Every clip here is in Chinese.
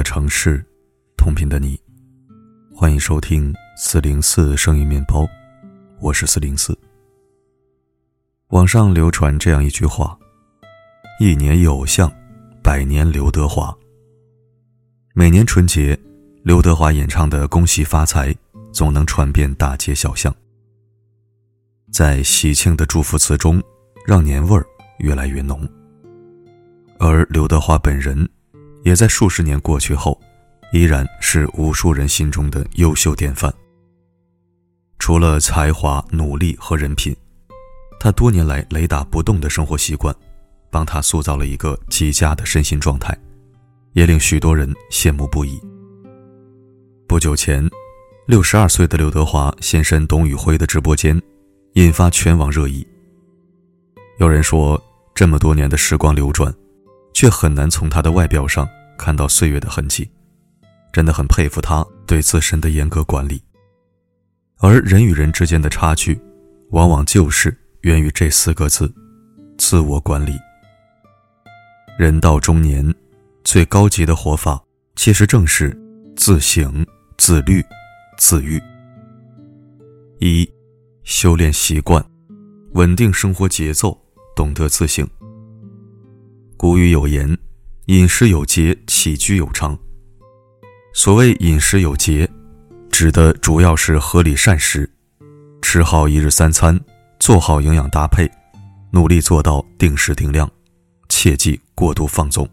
的城市，同频的你，欢迎收听四零四声音面包，我是四零四。网上流传这样一句话：“一年一偶像，百年刘德华。”每年春节，刘德华演唱的《恭喜发财》总能传遍大街小巷，在喜庆的祝福词中，让年味儿越来越浓。而刘德华本人，也在数十年过去后，依然是无数人心中的优秀典范。除了才华、努力和人品，他多年来雷打不动的生活习惯，帮他塑造了一个极佳的身心状态，也令许多人羡慕不已。不久前，六十二岁的刘德华现身董宇辉的直播间，引发全网热议。有人说，这么多年的时光流转。却很难从他的外表上看到岁月的痕迹，真的很佩服他对自身的严格管理。而人与人之间的差距，往往就是源于这四个字：自我管理。人到中年，最高级的活法，其实正是自省、自律、自愈。一、修炼习惯，稳定生活节奏，懂得自省。古语有言：“饮食有节，起居有常。”所谓饮食有节，指的主要是合理膳食，吃好一日三餐，做好营养搭配，努力做到定时定量，切忌过度放纵。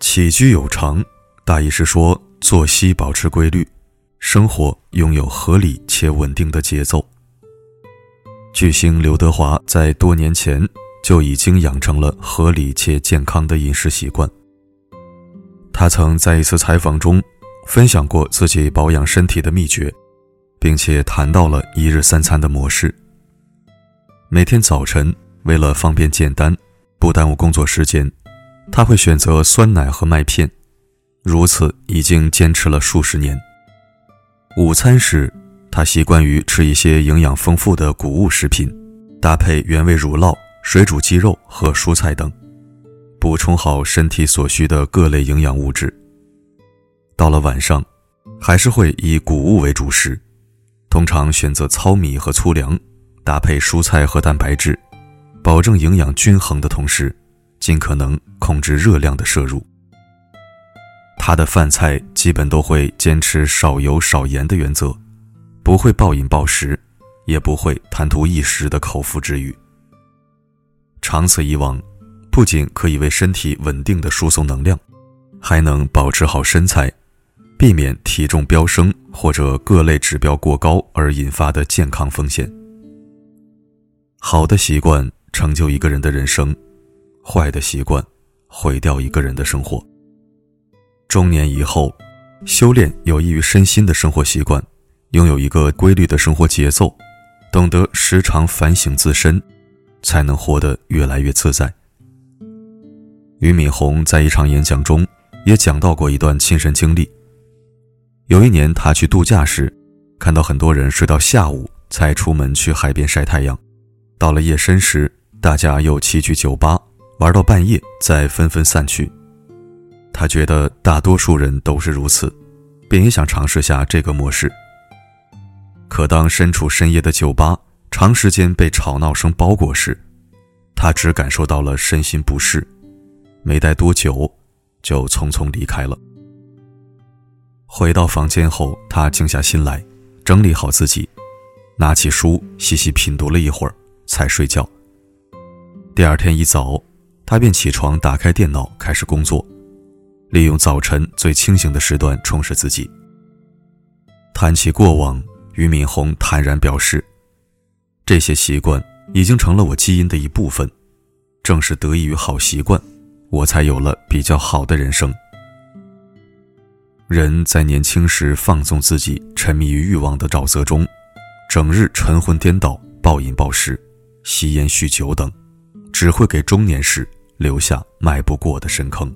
起居有常，大意是说作息保持规律，生活拥有合理且稳定的节奏。巨星刘德华在多年前。就已经养成了合理且健康的饮食习惯。他曾在一次采访中分享过自己保养身体的秘诀，并且谈到了一日三餐的模式。每天早晨，为了方便简单，不耽误工作时间，他会选择酸奶和麦片，如此已经坚持了数十年。午餐时，他习惯于吃一些营养丰富的谷物食品，搭配原味乳酪。水煮鸡肉和蔬菜等，补充好身体所需的各类营养物质。到了晚上，还是会以谷物为主食，通常选择糙米和粗粮，搭配蔬菜和蛋白质，保证营养均衡的同时，尽可能控制热量的摄入。他的饭菜基本都会坚持少油少盐的原则，不会暴饮暴食，也不会贪图一时的口腹之欲。长此以往，不仅可以为身体稳定的输送能量，还能保持好身材，避免体重飙升或者各类指标过高而引发的健康风险。好的习惯成就一个人的人生，坏的习惯毁掉一个人的生活。中年以后，修炼有益于身心的生活习惯，拥有一个规律的生活节奏，懂得时常反省自身。才能活得越来越自在。俞敏洪在一场演讲中也讲到过一段亲身经历。有一年，他去度假时，看到很多人睡到下午才出门去海边晒太阳。到了夜深时，大家又齐聚酒吧，玩到半夜，再纷纷散去。他觉得大多数人都是如此，便也想尝试下这个模式。可当身处深夜的酒吧，长时间被吵闹声包裹时，他只感受到了身心不适，没待多久，就匆匆离开了。回到房间后，他静下心来，整理好自己，拿起书细细品读了一会儿，才睡觉。第二天一早，他便起床，打开电脑开始工作，利用早晨最清醒的时段充实自己。谈起过往，俞敏洪坦然表示。这些习惯已经成了我基因的一部分，正是得益于好习惯，我才有了比较好的人生。人在年轻时放纵自己，沉迷于欲望的沼泽中，整日晨昏颠倒、暴饮暴食、吸烟酗酒等，只会给中年时留下迈不过的深坑。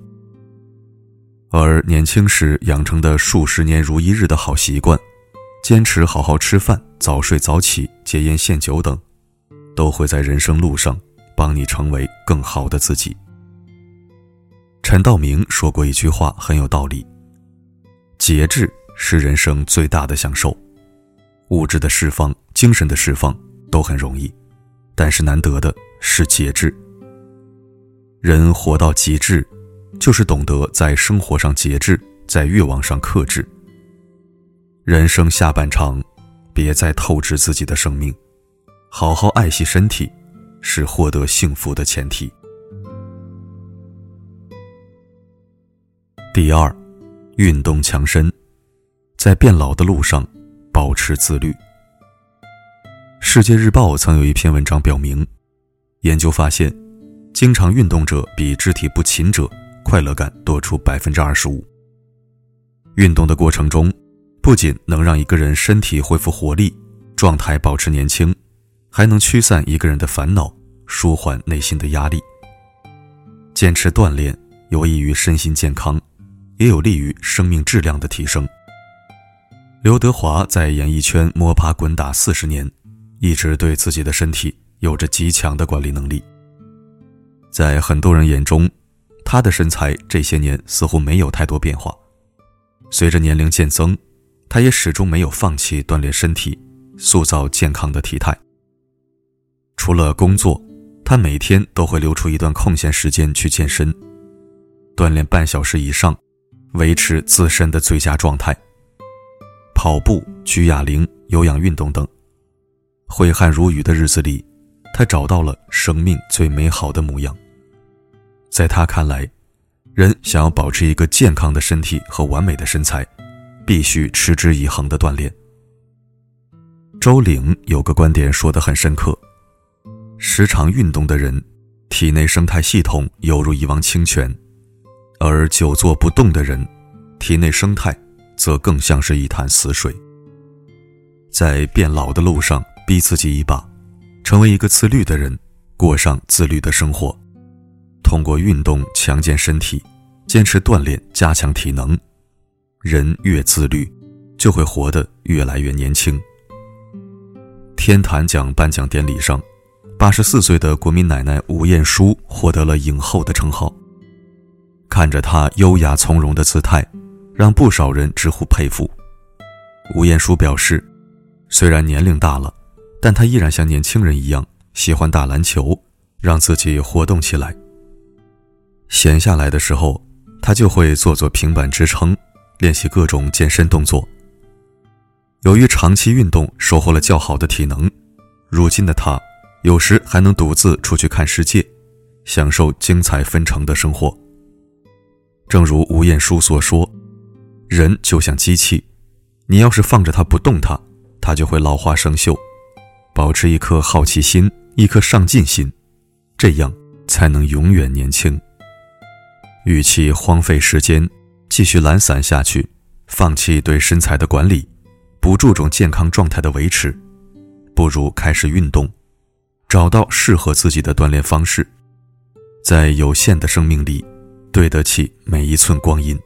而年轻时养成的数十年如一日的好习惯，坚持好好吃饭。早睡早起、戒烟限酒等，都会在人生路上帮你成为更好的自己。陈道明说过一句话很有道理：节制是人生最大的享受，物质的释放、精神的释放都很容易，但是难得的是节制。人活到极致，就是懂得在生活上节制，在欲望上克制。人生下半场，别再透支自己的生命，好好爱惜身体，是获得幸福的前提。第二，运动强身，在变老的路上保持自律。世界日报曾有一篇文章表明，研究发现，经常运动者比肢体不勤者快乐感多出百分之二十五。运动的过程中，不仅能让一个人身体恢复活力，状态保持年轻，还能驱散一个人的烦恼，舒缓内心的压力。坚持锻炼有益于身心健康。也有利于生命质量的提升。刘德华在演艺圈摸爬滚打四十年，一直对自己的身体有着极强的管理能力。在很多人眼中，他的身材这些年似乎没有太多变化。随着年龄渐增，他也始终没有放弃锻炼身体，塑造健康的体态。除了工作，他每天都会留出一段空闲时间去健身，锻炼半小时以上。维持自身的最佳状态。跑步、举哑铃、有氧运动等，挥汗如雨的日子里，他找到了生命最美好的模样。在他看来，人想要保持一个健康的身体和完美的身材，必须持之以恒的锻炼。周岭有个观点说得很深刻：时常运动的人，体内生态系统犹如一汪清泉。而久坐不动的人，体内生态则更像是一潭死水。在变老的路上，逼自己一把，成为一个自律的人，过上自律的生活。通过运动强健身体，坚持锻炼加强体能，人越自律，就会活得越来越年轻。天坛奖颁奖典礼上，八十四岁的国民奶奶吴彦姝获得了影后的称号。看着她优雅从容的姿态，让不少人直呼佩服。吴彦姝表示，虽然年龄大了，但她依然像年轻人一样喜欢打篮球，让自己活动起来。闲下来的时候，她就会做做平板支撑，练习各种健身动作。由于长期运动，收获了较好的体能，如今的他有时还能独自出去看世界，享受精彩纷呈的生活。正如吴彦姝所说：“人就像机器，你要是放着它不动它，它就会老化生锈。保持一颗好奇心，一颗上进心，这样才能永远年轻。与其荒废时间，继续懒散下去，放弃对身材的管理，不注重健康状态的维持，不如开始运动，找到适合自己的锻炼方式，在有限的生命里。”对得起每一寸光阴。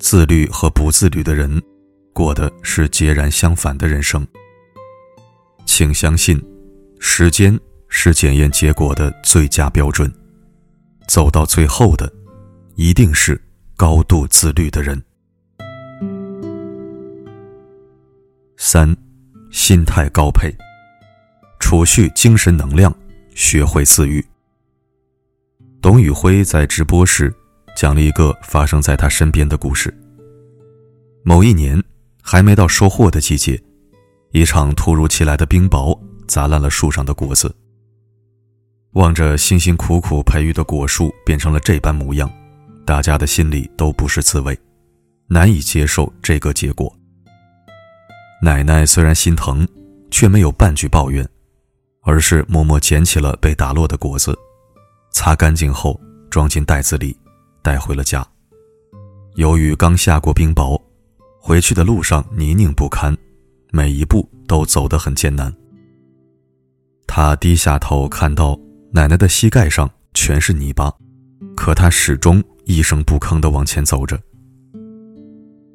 自律和不自律的人，过的是截然相反的人生。请相信，时间是检验结果的最佳标准。走到最后的，一定是高度自律的人。三，心态高配，储蓄精神能量，学会自愈。董宇辉在直播时讲了一个发生在他身边的故事。某一年，还没到收获的季节，一场突如其来的冰雹砸烂了树上的果子。望着辛辛苦苦培育的果树变成了这般模样，大家的心里都不是滋味，难以接受这个结果。奶奶虽然心疼，却没有半句抱怨，而是默默捡起了被打落的果子。擦干净后，装进袋子里，带回了家。由于刚下过冰雹，回去的路上泥泞不堪，每一步都走得很艰难。他低下头，看到奶奶的膝盖上全是泥巴，可他始终一声不吭地往前走着。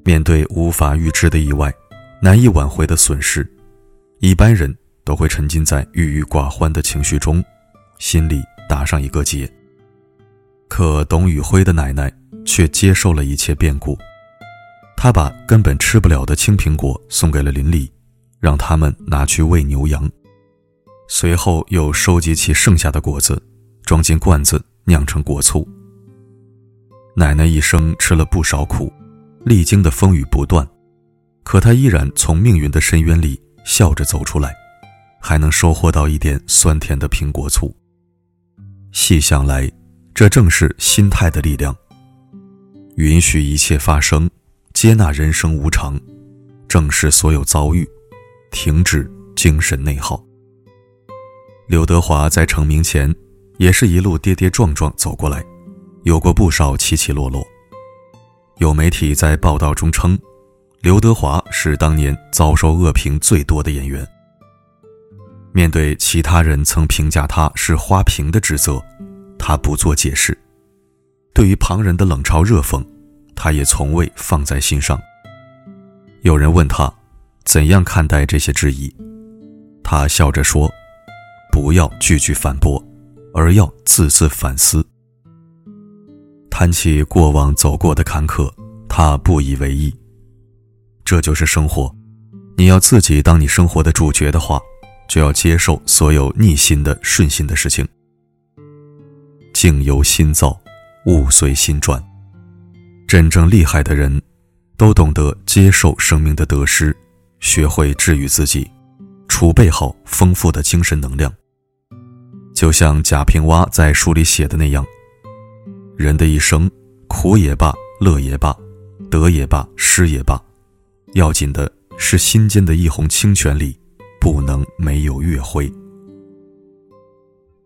面对无法预知的意外，难以挽回的损失，一般人都会沉浸在郁郁寡欢的情绪中，心里。打上一个结。可董宇辉的奶奶却接受了一切变故，她把根本吃不了的青苹果送给了邻里，让他们拿去喂牛羊。随后又收集起剩下的果子，装进罐子酿成果醋。奶奶一生吃了不少苦，历经的风雨不断，可她依然从命运的深渊里笑着走出来，还能收获到一点酸甜的苹果醋。细想来，这正是心态的力量。允许一切发生，接纳人生无常，正视所有遭遇，停止精神内耗。刘德华在成名前，也是一路跌跌撞撞走过来，有过不少起起落落。有媒体在报道中称，刘德华是当年遭受恶评最多的演员。面对其他人曾评价他是花瓶的指责，他不做解释；对于旁人的冷嘲热讽，他也从未放在心上。有人问他，怎样看待这些质疑，他笑着说。不要句句反驳，而要字字反思。谈起过往走过的坎坷，他不以为意。这就是生活，你要自己当你生活的主角的话，就要接受所有逆心的、顺心的事情。境由心造，物随心转。真正厉害的人，都懂得接受生命的得失，学会治愈自己，储备好丰富的精神能量。就像贾平凹在书里写的那样，人的一生，苦也罢，乐也罢，得也罢，失也罢，要紧的是心间的一泓清泉里，不能没有月辉。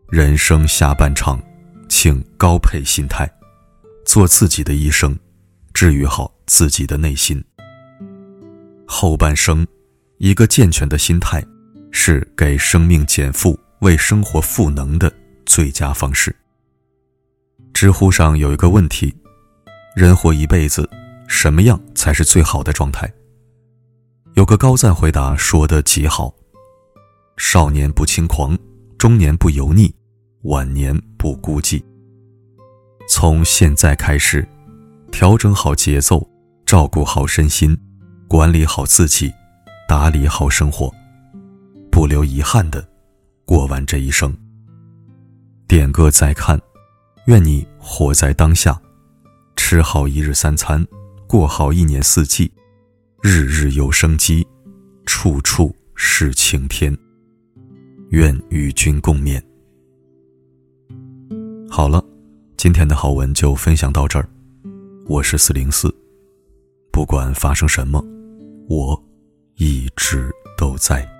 人生下半场，请高配心态，做自己的医生，治愈好自己的内心。后半生，一个健全的心态，是给生命减负。为生活赋能的最佳方式。知乎上有一个问题：人活一辈子，什么样才是最好的状态？有个高赞回答说的极好：少年不轻狂，中年不油腻，晚年不孤寂。从现在开始，调整好节奏，照顾好身心，管理好自己，打理好生活，不留遗憾的。过完这一生，点个再看，愿你活在当下，吃好一日三餐，过好一年四季，日日有生机，处处是晴天。愿与君共勉。好了，今天的好文就分享到这儿，我是四零四，不管发生什么，我一直都在。